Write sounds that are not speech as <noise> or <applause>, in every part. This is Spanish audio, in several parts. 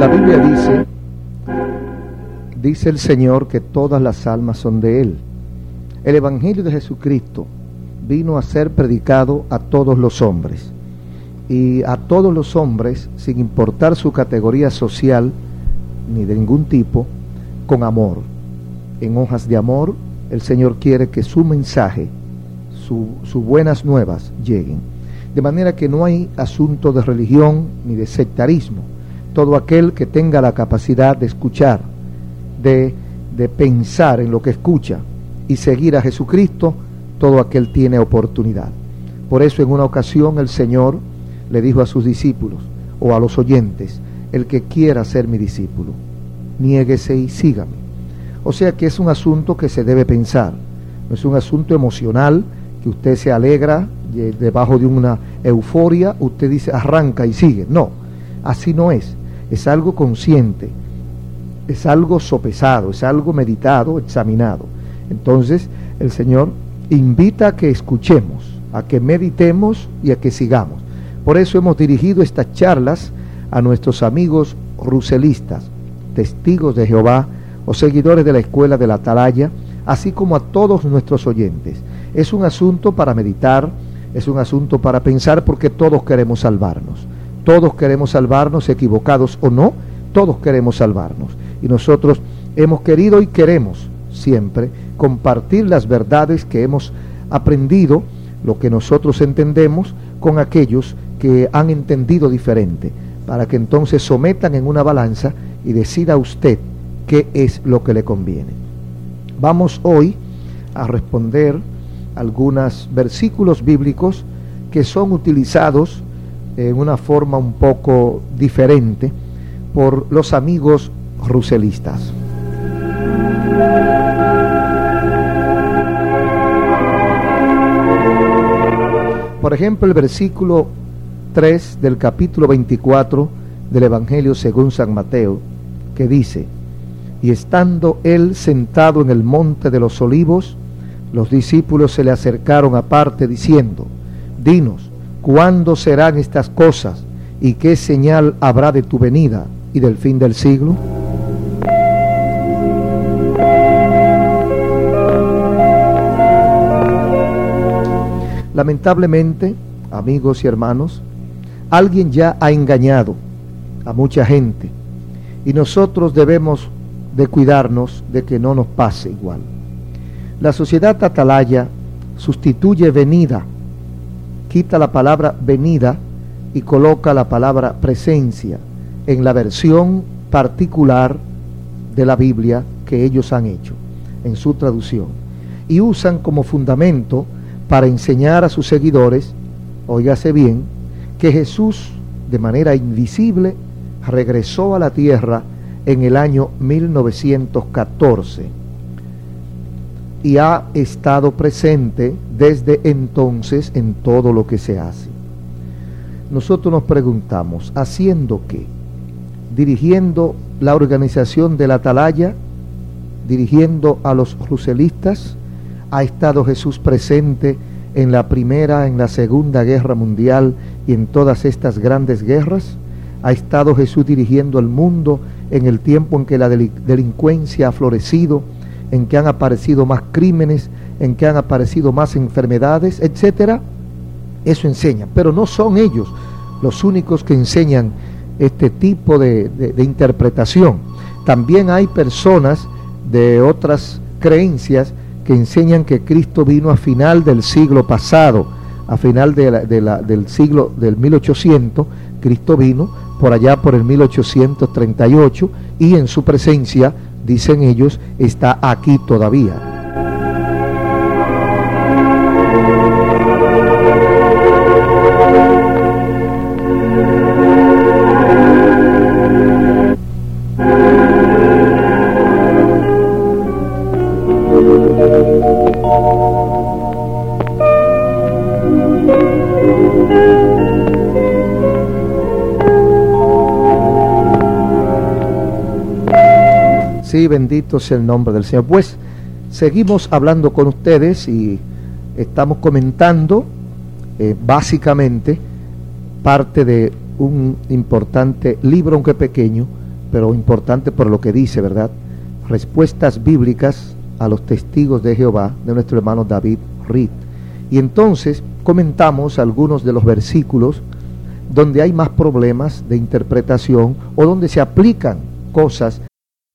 La Biblia dice, dice el Señor que todas las almas son de Él. El Evangelio de Jesucristo vino a ser predicado a todos los hombres y a todos los hombres, sin importar su categoría social ni de ningún tipo, con amor. En hojas de amor, el Señor quiere que su mensaje, sus buenas nuevas lleguen. De manera que no hay asunto de religión ni de sectarismo. Todo aquel que tenga la capacidad de escuchar, de, de pensar en lo que escucha y seguir a Jesucristo, todo aquel tiene oportunidad. Por eso en una ocasión el Señor le dijo a sus discípulos o a los oyentes, el que quiera ser mi discípulo, niéguese y sígame. O sea que es un asunto que se debe pensar, no es un asunto emocional que usted se alegra debajo de una euforia, usted dice arranca y sigue. No, así no es, es algo consciente, es algo sopesado, es algo meditado, examinado. Entonces el Señor invita a que escuchemos, a que meditemos y a que sigamos. Por eso hemos dirigido estas charlas a nuestros amigos ruselistas, testigos de Jehová o seguidores de la escuela de la Atalaya, así como a todos nuestros oyentes. Es un asunto para meditar, es un asunto para pensar porque todos queremos salvarnos. Todos queremos salvarnos, equivocados o no, todos queremos salvarnos. Y nosotros hemos querido y queremos siempre compartir las verdades que hemos aprendido, lo que nosotros entendemos, con aquellos que han entendido diferente, para que entonces sometan en una balanza y decida usted qué es lo que le conviene. Vamos hoy a responder algunos versículos bíblicos que son utilizados en una forma un poco diferente por los amigos ruselistas. Por ejemplo, el versículo 3 del capítulo 24 del Evangelio según San Mateo, que dice, y estando él sentado en el monte de los olivos, los discípulos se le acercaron aparte diciendo, Dinos, ¿cuándo serán estas cosas y qué señal habrá de tu venida y del fin del siglo? Lamentablemente, amigos y hermanos, alguien ya ha engañado a mucha gente y nosotros debemos de cuidarnos de que no nos pase igual. La sociedad atalaya sustituye venida, quita la palabra venida y coloca la palabra presencia en la versión particular de la Biblia que ellos han hecho en su traducción. Y usan como fundamento para enseñar a sus seguidores, óigase bien, que Jesús de manera invisible regresó a la tierra en el año 1914 y ha estado presente desde entonces en todo lo que se hace. Nosotros nos preguntamos, ¿haciendo qué? Dirigiendo la organización de la Atalaya, dirigiendo a los ruselistas, ha estado Jesús presente en la Primera, en la Segunda Guerra Mundial y en todas estas grandes guerras? ¿Ha estado Jesús dirigiendo el mundo en el tiempo en que la delincuencia ha florecido, en que han aparecido más crímenes, en que han aparecido más enfermedades, etcétera? Eso enseña, pero no son ellos los únicos que enseñan este tipo de, de interpretación. También hay personas de otras creencias que enseñan que Cristo vino a final del siglo pasado, a final del siglo del 1800, Cristo vino por allá por el 1838 y en su presencia, dicen ellos, está aquí todavía. Sí, bendito sea el nombre del Señor. Pues seguimos hablando con ustedes y estamos comentando eh, básicamente parte de un importante libro, aunque pequeño, pero importante por lo que dice, ¿verdad? Respuestas bíblicas a los testigos de Jehová de nuestro hermano David Reed. Y entonces comentamos algunos de los versículos donde hay más problemas de interpretación o donde se aplican cosas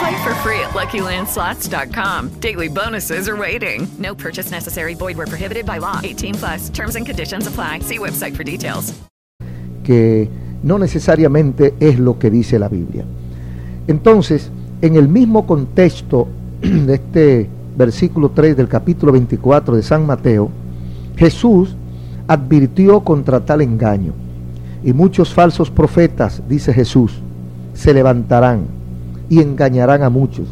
Play for free at LuckyLandSlots.com. Daily bonuses are waiting. No purchase necessary. Void where prohibited by law. 18 plus. Terms and conditions apply. See website for details. que no necesariamente es lo que dice la Biblia. Entonces, en el mismo contexto <clears throat> de este versículo 3 del capítulo 24 de San Mateo, Jesús advirtió contra tal engaño. Y muchos falsos profetas, dice Jesús, se levantarán y engañarán a muchos.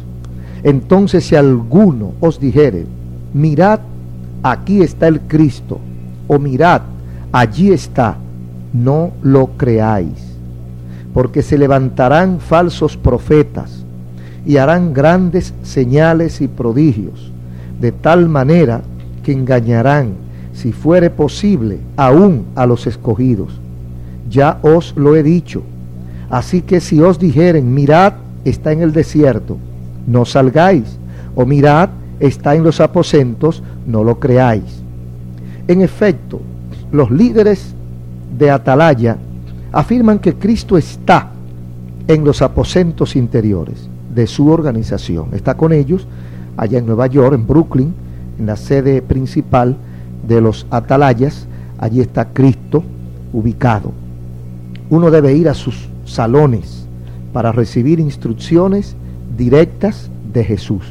Entonces si alguno os dijere, mirad, aquí está el Cristo, o mirad, allí está, no lo creáis, porque se levantarán falsos profetas y harán grandes señales y prodigios, de tal manera que engañarán, si fuere posible, aún a los escogidos. Ya os lo he dicho. Así que si os dijeren, mirad, está en el desierto, no salgáis, o mirad, está en los aposentos, no lo creáis. En efecto, los líderes de Atalaya afirman que Cristo está en los aposentos interiores de su organización. Está con ellos allá en Nueva York, en Brooklyn, en la sede principal de los Atalayas. Allí está Cristo ubicado. Uno debe ir a sus salones para recibir instrucciones directas de Jesús.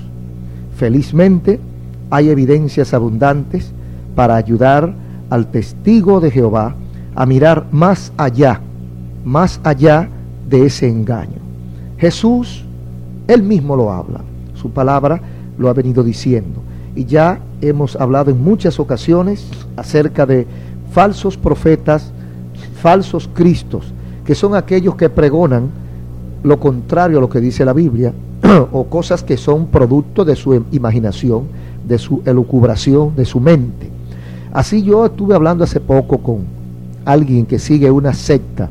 Felizmente hay evidencias abundantes para ayudar al testigo de Jehová a mirar más allá, más allá de ese engaño. Jesús, él mismo lo habla, su palabra lo ha venido diciendo. Y ya hemos hablado en muchas ocasiones acerca de falsos profetas, falsos cristos, que son aquellos que pregonan lo contrario a lo que dice la Biblia, <clears throat> o cosas que son producto de su imaginación, de su elucubración, de su mente. Así yo estuve hablando hace poco con alguien que sigue una secta.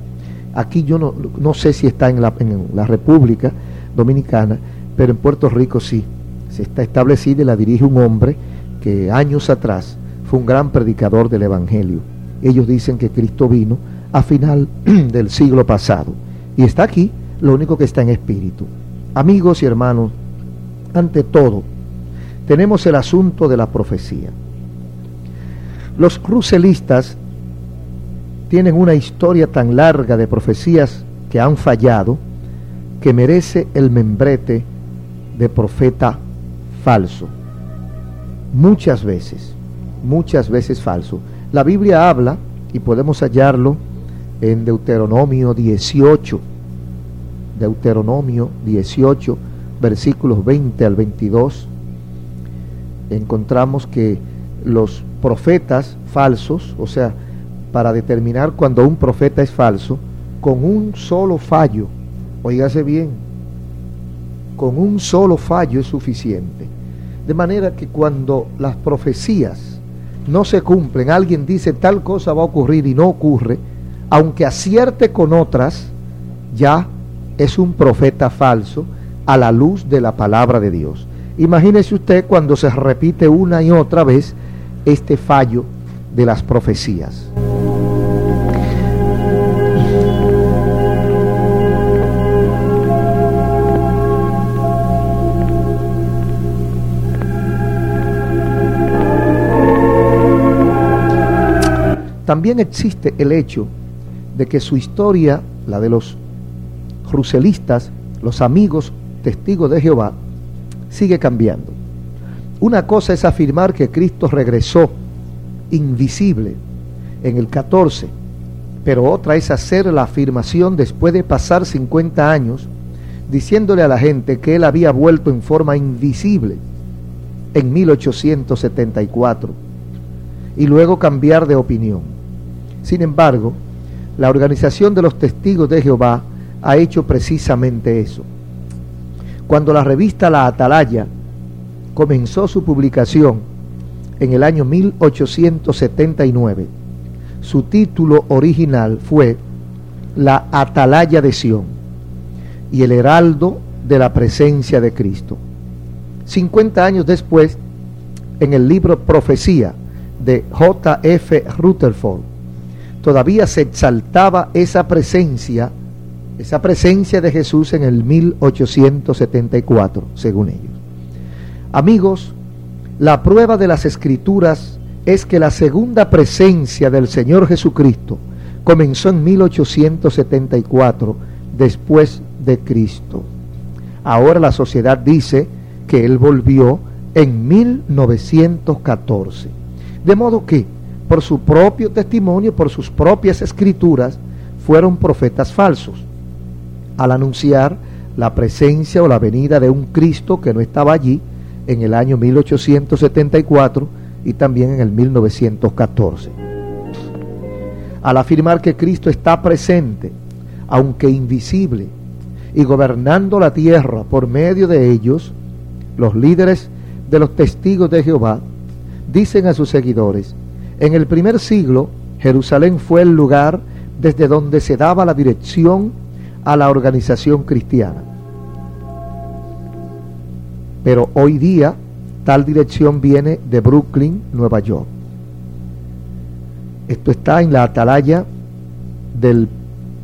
Aquí yo no, no sé si está en la, en la República Dominicana, pero en Puerto Rico sí. Se está establecida y la dirige un hombre que años atrás fue un gran predicador del Evangelio. Ellos dicen que Cristo vino a final <clears throat> del siglo pasado y está aquí, lo único que está en espíritu. Amigos y hermanos, ante todo, tenemos el asunto de la profecía. Los crucelistas tienen una historia tan larga de profecías que han fallado que merece el membrete de profeta falso. Muchas veces, muchas veces falso. La Biblia habla y podemos hallarlo en Deuteronomio 18, Deuteronomio 18, versículos 20 al 22, encontramos que los profetas falsos, o sea, para determinar cuando un profeta es falso, con un solo fallo, oígase bien, con un solo fallo es suficiente. De manera que cuando las profecías no se cumplen, alguien dice tal cosa va a ocurrir y no ocurre, aunque acierte con otras, ya es un profeta falso a la luz de la palabra de Dios. Imagínese usted cuando se repite una y otra vez este fallo de las profecías. También existe el hecho de que su historia, la de los ruselistas, los amigos testigos de Jehová, sigue cambiando. Una cosa es afirmar que Cristo regresó invisible en el 14, pero otra es hacer la afirmación después de pasar 50 años diciéndole a la gente que él había vuelto en forma invisible en 1874 y luego cambiar de opinión. Sin embargo, la organización de los testigos de Jehová ha hecho precisamente eso. Cuando la revista La Atalaya comenzó su publicación en el año 1879, su título original fue La Atalaya de Sión y el heraldo de la presencia de Cristo. 50 años después, en el libro Profecía de J. F. Rutherford, todavía se exaltaba esa presencia, esa presencia de Jesús en el 1874, según ellos. Amigos, la prueba de las escrituras es que la segunda presencia del Señor Jesucristo comenzó en 1874 después de Cristo. Ahora la sociedad dice que Él volvió en 1914. De modo que por su propio testimonio, por sus propias escrituras, fueron profetas falsos, al anunciar la presencia o la venida de un Cristo que no estaba allí en el año 1874 y también en el 1914. Al afirmar que Cristo está presente, aunque invisible, y gobernando la tierra por medio de ellos, los líderes de los testigos de Jehová dicen a sus seguidores, en el primer siglo, Jerusalén fue el lugar desde donde se daba la dirección a la organización cristiana. Pero hoy día tal dirección viene de Brooklyn, Nueva York. Esto está en la atalaya del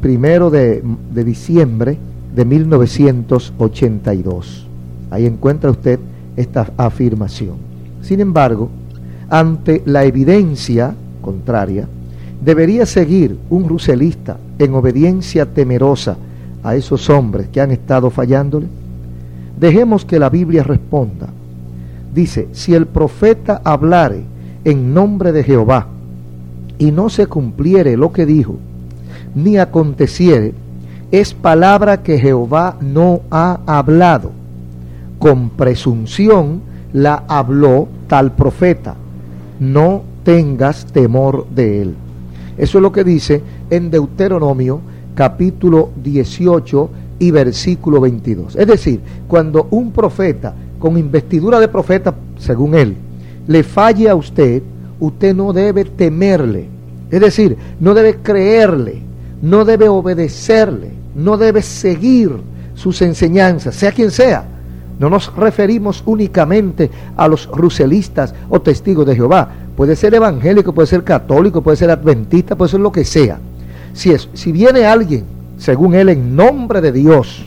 primero de, de diciembre de 1982. Ahí encuentra usted esta afirmación. Sin embargo, ante la evidencia contraria, debería seguir un ruselista en obediencia temerosa a esos hombres que han estado fallándole? Dejemos que la Biblia responda. Dice, si el profeta hablare en nombre de Jehová y no se cumpliere lo que dijo, ni aconteciere, es palabra que Jehová no ha hablado. Con presunción la habló tal profeta no tengas temor de él. Eso es lo que dice en Deuteronomio capítulo 18 y versículo 22. Es decir, cuando un profeta con investidura de profeta, según él, le falle a usted, usted no debe temerle. Es decir, no debe creerle, no debe obedecerle, no debe seguir sus enseñanzas, sea quien sea. No nos referimos únicamente a los ruselistas o testigos de Jehová. Puede ser evangélico, puede ser católico, puede ser adventista, puede ser lo que sea. Si, es, si viene alguien, según él, en nombre de Dios,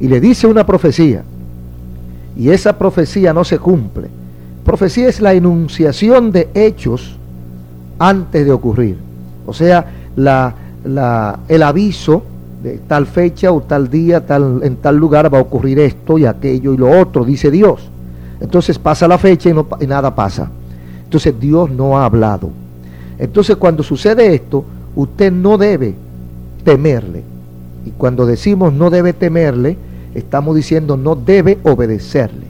y le dice una profecía, y esa profecía no se cumple, profecía es la enunciación de hechos antes de ocurrir. O sea, el aviso de tal fecha o tal día, tal, en tal lugar va a ocurrir esto y aquello y lo otro, dice Dios. Entonces pasa la fecha y, y nada pasa. Entonces Dios no ha hablado. Entonces cuando sucede esto, usted no debe temerle. Y cuando decimos no debe temerle, estamos diciendo no debe obedecerle,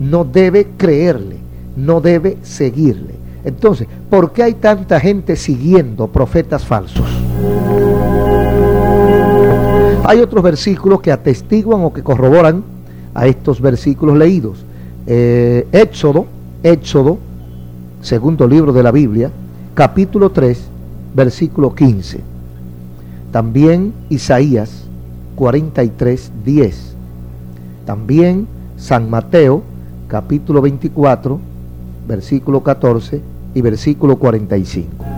no debe creerle, no debe seguirle. Entonces, ¿por qué hay tanta gente siguiendo profetas falsos? Hay otros versículos que atestiguan o que corroboran a estos versículos leídos. Eh, Éxodo, Éxodo, segundo libro de la Biblia, capítulo 3, versículo 15. También Isaías 43, 10. También San Mateo, capítulo 24, versículo 14 y versículo 45.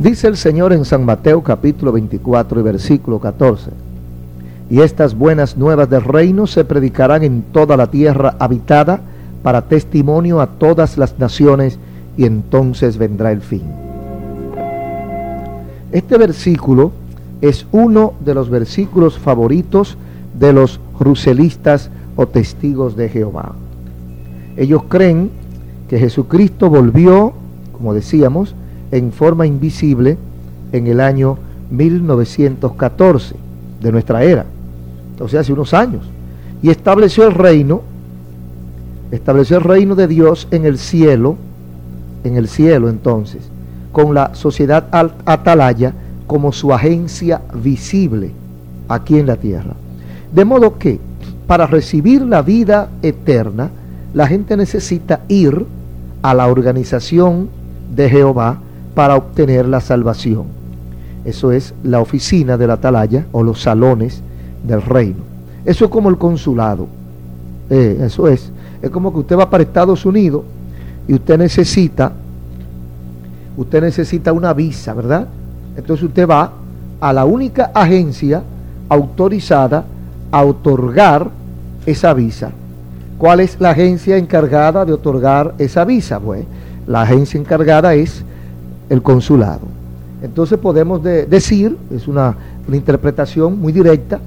Dice el Señor en San Mateo capítulo 24 y versículo 14. Y estas buenas nuevas del reino se predicarán en toda la tierra habitada para testimonio a todas las naciones y entonces vendrá el fin. Este versículo es uno de los versículos favoritos de los ruselistas o testigos de Jehová. Ellos creen que Jesucristo volvió, como decíamos, en forma invisible en el año 1914 de nuestra era, o sea, hace unos años, y estableció el reino, estableció el reino de Dios en el cielo, en el cielo entonces, con la sociedad atalaya como su agencia visible aquí en la tierra. De modo que para recibir la vida eterna, la gente necesita ir a la organización de Jehová para obtener la salvación. Eso es la oficina de la atalaya o los salones del reino. Eso es como el consulado. Eh, eso es. Es como que usted va para Estados Unidos y usted necesita, usted necesita una visa, ¿verdad? Entonces usted va a la única agencia autorizada a otorgar esa visa. ¿Cuál es la agencia encargada de otorgar esa visa? Pues la agencia encargada es el consulado. Entonces podemos de- decir, es una, una interpretación muy directa,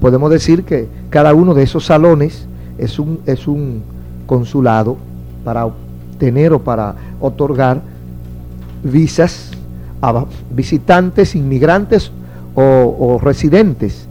podemos decir que cada uno de esos salones es un, es un consulado para obtener o para otorgar visas a visitantes, inmigrantes o, o residentes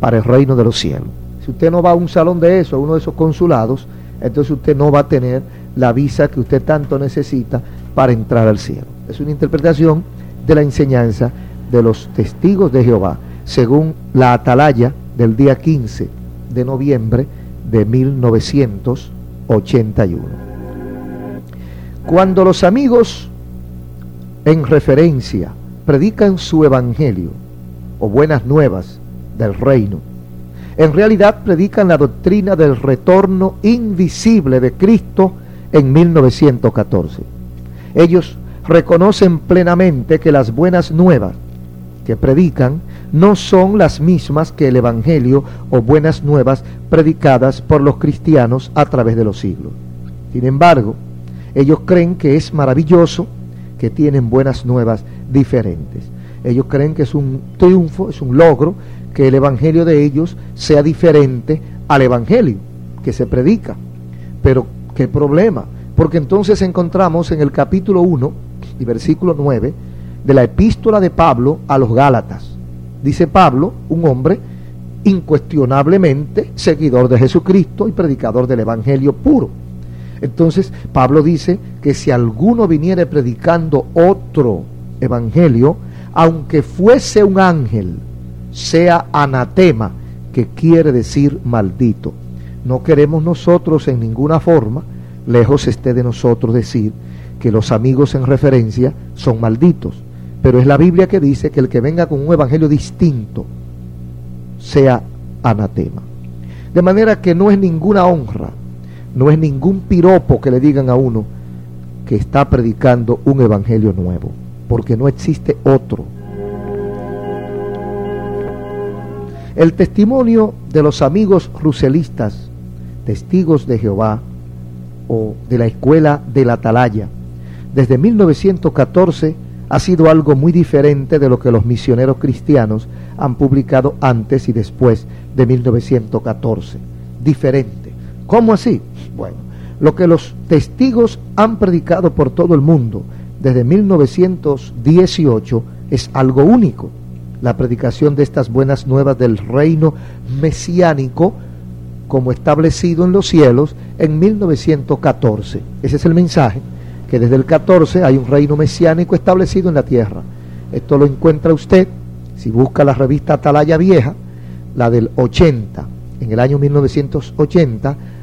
para el reino de los cielos. Si usted no va a un salón de eso, a uno de esos consulados, entonces usted no va a tener la visa que usted tanto necesita para entrar al cielo. Es una interpretación de la enseñanza de los testigos de Jehová, según la atalaya del día 15 de noviembre de 1981. Cuando los amigos en referencia predican su evangelio o buenas nuevas del reino, en realidad predican la doctrina del retorno invisible de Cristo en 1914. Ellos reconocen plenamente que las buenas nuevas que predican no son las mismas que el Evangelio o buenas nuevas predicadas por los cristianos a través de los siglos. Sin embargo, ellos creen que es maravilloso que tienen buenas nuevas diferentes. Ellos creen que es un triunfo, es un logro que el Evangelio de ellos sea diferente al Evangelio que se predica. Pero, ¿qué problema? Porque entonces encontramos en el capítulo 1 y versículo 9 de la epístola de Pablo a los Gálatas. Dice Pablo, un hombre incuestionablemente seguidor de Jesucristo y predicador del Evangelio puro. Entonces Pablo dice que si alguno viniere predicando otro Evangelio, aunque fuese un ángel, sea anatema, que quiere decir maldito. No queremos nosotros en ninguna forma, lejos esté de nosotros decir que los amigos en referencia son malditos. Pero es la Biblia que dice que el que venga con un evangelio distinto sea anatema. De manera que no es ninguna honra, no es ningún piropo que le digan a uno que está predicando un evangelio nuevo, porque no existe otro. El testimonio de los amigos ruselistas, testigos de Jehová o de la escuela de la Atalaya, desde 1914 ha sido algo muy diferente de lo que los misioneros cristianos han publicado antes y después de 1914. Diferente. ¿Cómo así? Bueno, lo que los testigos han predicado por todo el mundo desde 1918 es algo único. La predicación de estas buenas nuevas del reino mesiánico como establecido en los cielos en 1914. Ese es el mensaje que desde el 14 hay un reino mesiánico establecido en la tierra. Esto lo encuentra usted si busca la revista Atalaya Vieja, la del 80, en el año 1980,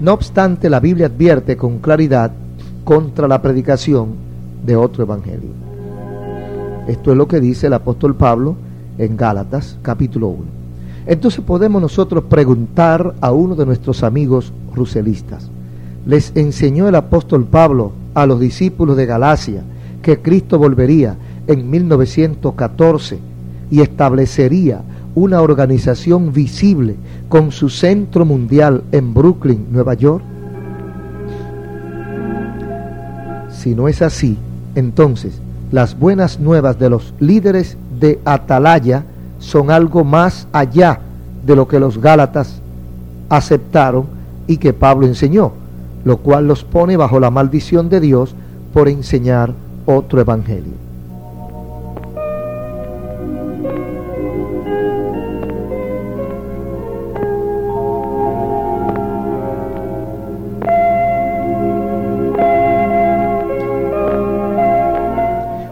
No obstante, la Biblia advierte con claridad contra la predicación de otro evangelio. Esto es lo que dice el apóstol Pablo en Gálatas capítulo 1. Entonces podemos nosotros preguntar a uno de nuestros amigos ruselistas, ¿les enseñó el apóstol Pablo a los discípulos de Galacia que Cristo volvería en 1914 y establecería una organización visible con su centro mundial en Brooklyn, Nueva York? Si no es así, entonces las buenas nuevas de los líderes de Atalaya son algo más allá de lo que los Gálatas aceptaron y que Pablo enseñó, lo cual los pone bajo la maldición de Dios por enseñar otro evangelio.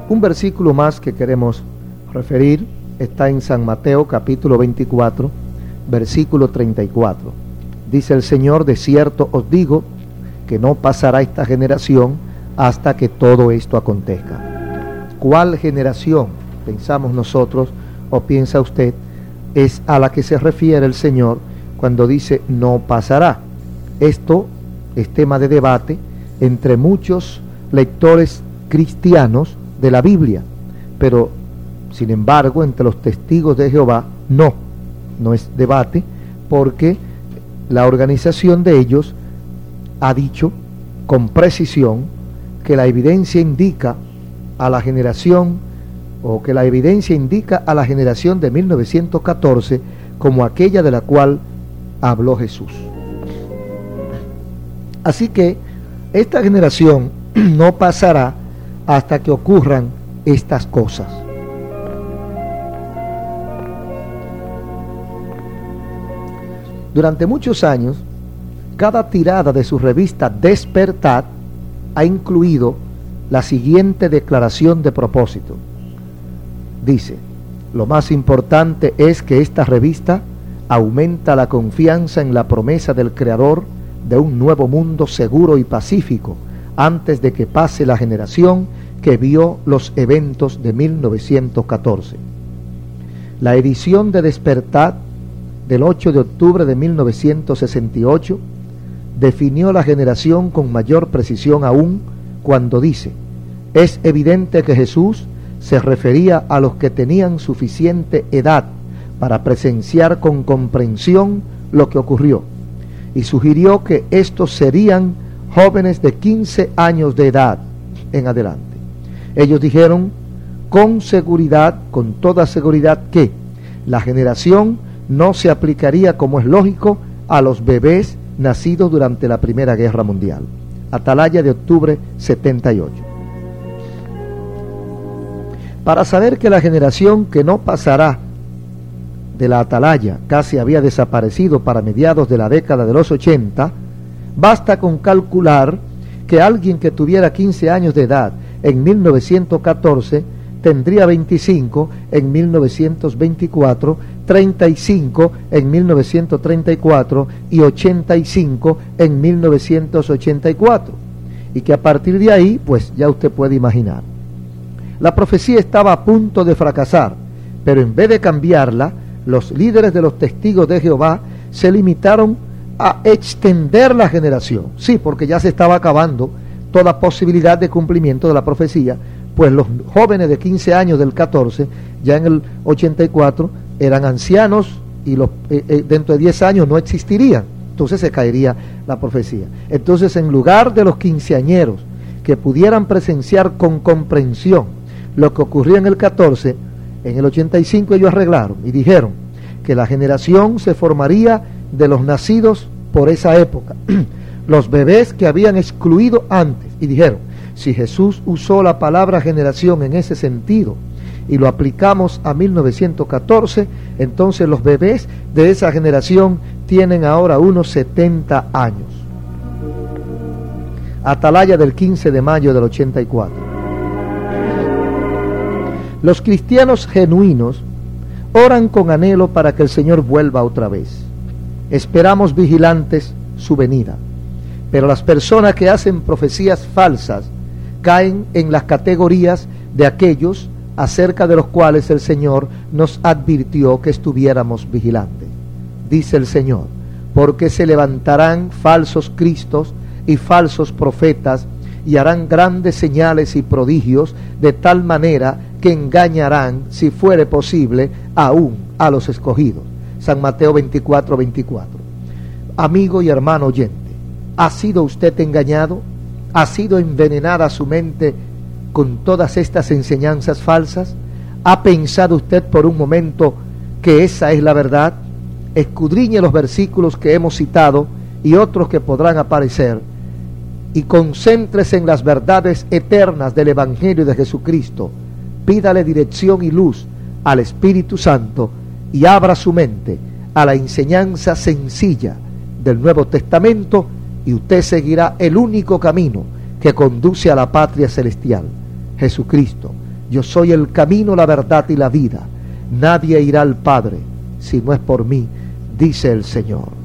Un versículo más que queremos referir está en San Mateo capítulo 24, versículo 34. Dice el Señor, de cierto os digo que no pasará esta generación hasta que todo esto acontezca. ¿Cuál generación pensamos nosotros o piensa usted es a la que se refiere el Señor cuando dice no pasará? Esto es tema de debate entre muchos lectores cristianos de la Biblia, pero sin embargo entre los testigos de Jehová no, no es debate, porque la organización de ellos ha dicho con precisión que la evidencia indica a la generación o que la evidencia indica a la generación de 1914 como aquella de la cual habló Jesús. Así que esta generación <clears throat> no pasará hasta que ocurran estas cosas. Durante muchos años, cada tirada de su revista Despertad ha incluido la siguiente declaración de propósito. Dice, lo más importante es que esta revista aumenta la confianza en la promesa del Creador de un nuevo mundo seguro y pacífico antes de que pase la generación que vio los eventos de 1914. La edición de Despertad del 8 de octubre de 1968 definió la generación con mayor precisión aún cuando dice, es evidente que Jesús se refería a los que tenían suficiente edad para presenciar con comprensión lo que ocurrió y sugirió que estos serían jóvenes de 15 años de edad en adelante. Ellos dijeron con seguridad, con toda seguridad, que la generación no se aplicaría, como es lógico, a los bebés nacidos durante la Primera Guerra Mundial. Atalaya de octubre 78. Para saber que la generación que no pasará de la Atalaya casi había desaparecido para mediados de la década de los 80, basta con calcular que alguien que tuviera 15 años de edad en 1914 tendría 25 en 1924, 35 en 1934 y 85 en 1984. Y que a partir de ahí, pues ya usted puede imaginar. La profecía estaba a punto de fracasar, pero en vez de cambiarla, los líderes de los testigos de Jehová se limitaron a extender la generación. Sí, porque ya se estaba acabando toda posibilidad de cumplimiento de la profecía, pues los jóvenes de 15 años del 14, ya en el 84, eran ancianos y los, eh, eh, dentro de 10 años no existirían. Entonces se caería la profecía. Entonces, en lugar de los quinceañeros que pudieran presenciar con comprensión lo que ocurría en el 14, en el 85 ellos arreglaron y dijeron que la generación se formaría de los nacidos por esa época, <clears throat> los bebés que habían excluido antes, y dijeron, si Jesús usó la palabra generación en ese sentido y lo aplicamos a 1914, entonces los bebés de esa generación tienen ahora unos 70 años. Atalaya del 15 de mayo del 84. Los cristianos genuinos oran con anhelo para que el Señor vuelva otra vez. Esperamos vigilantes su venida. Pero las personas que hacen profecías falsas caen en las categorías de aquellos acerca de los cuales el Señor nos advirtió que estuviéramos vigilantes. Dice el Señor, porque se levantarán falsos cristos y falsos profetas y harán grandes señales y prodigios de tal manera que engañarán, si fuere posible, aún a los escogidos. San Mateo 24, 24. Amigo y hermano oyente, ¿ha sido usted engañado? ¿Ha sido envenenada su mente con todas estas enseñanzas falsas? ¿Ha pensado usted por un momento que esa es la verdad? Escudriñe los versículos que hemos citado y otros que podrán aparecer y concéntrese en las verdades eternas del Evangelio de Jesucristo. Pídale dirección y luz al Espíritu Santo y abra su mente a la enseñanza sencilla del Nuevo Testamento y usted seguirá el único camino que conduce a la patria celestial, Jesucristo. Yo soy el camino, la verdad y la vida. Nadie irá al Padre si no es por mí, dice el Señor.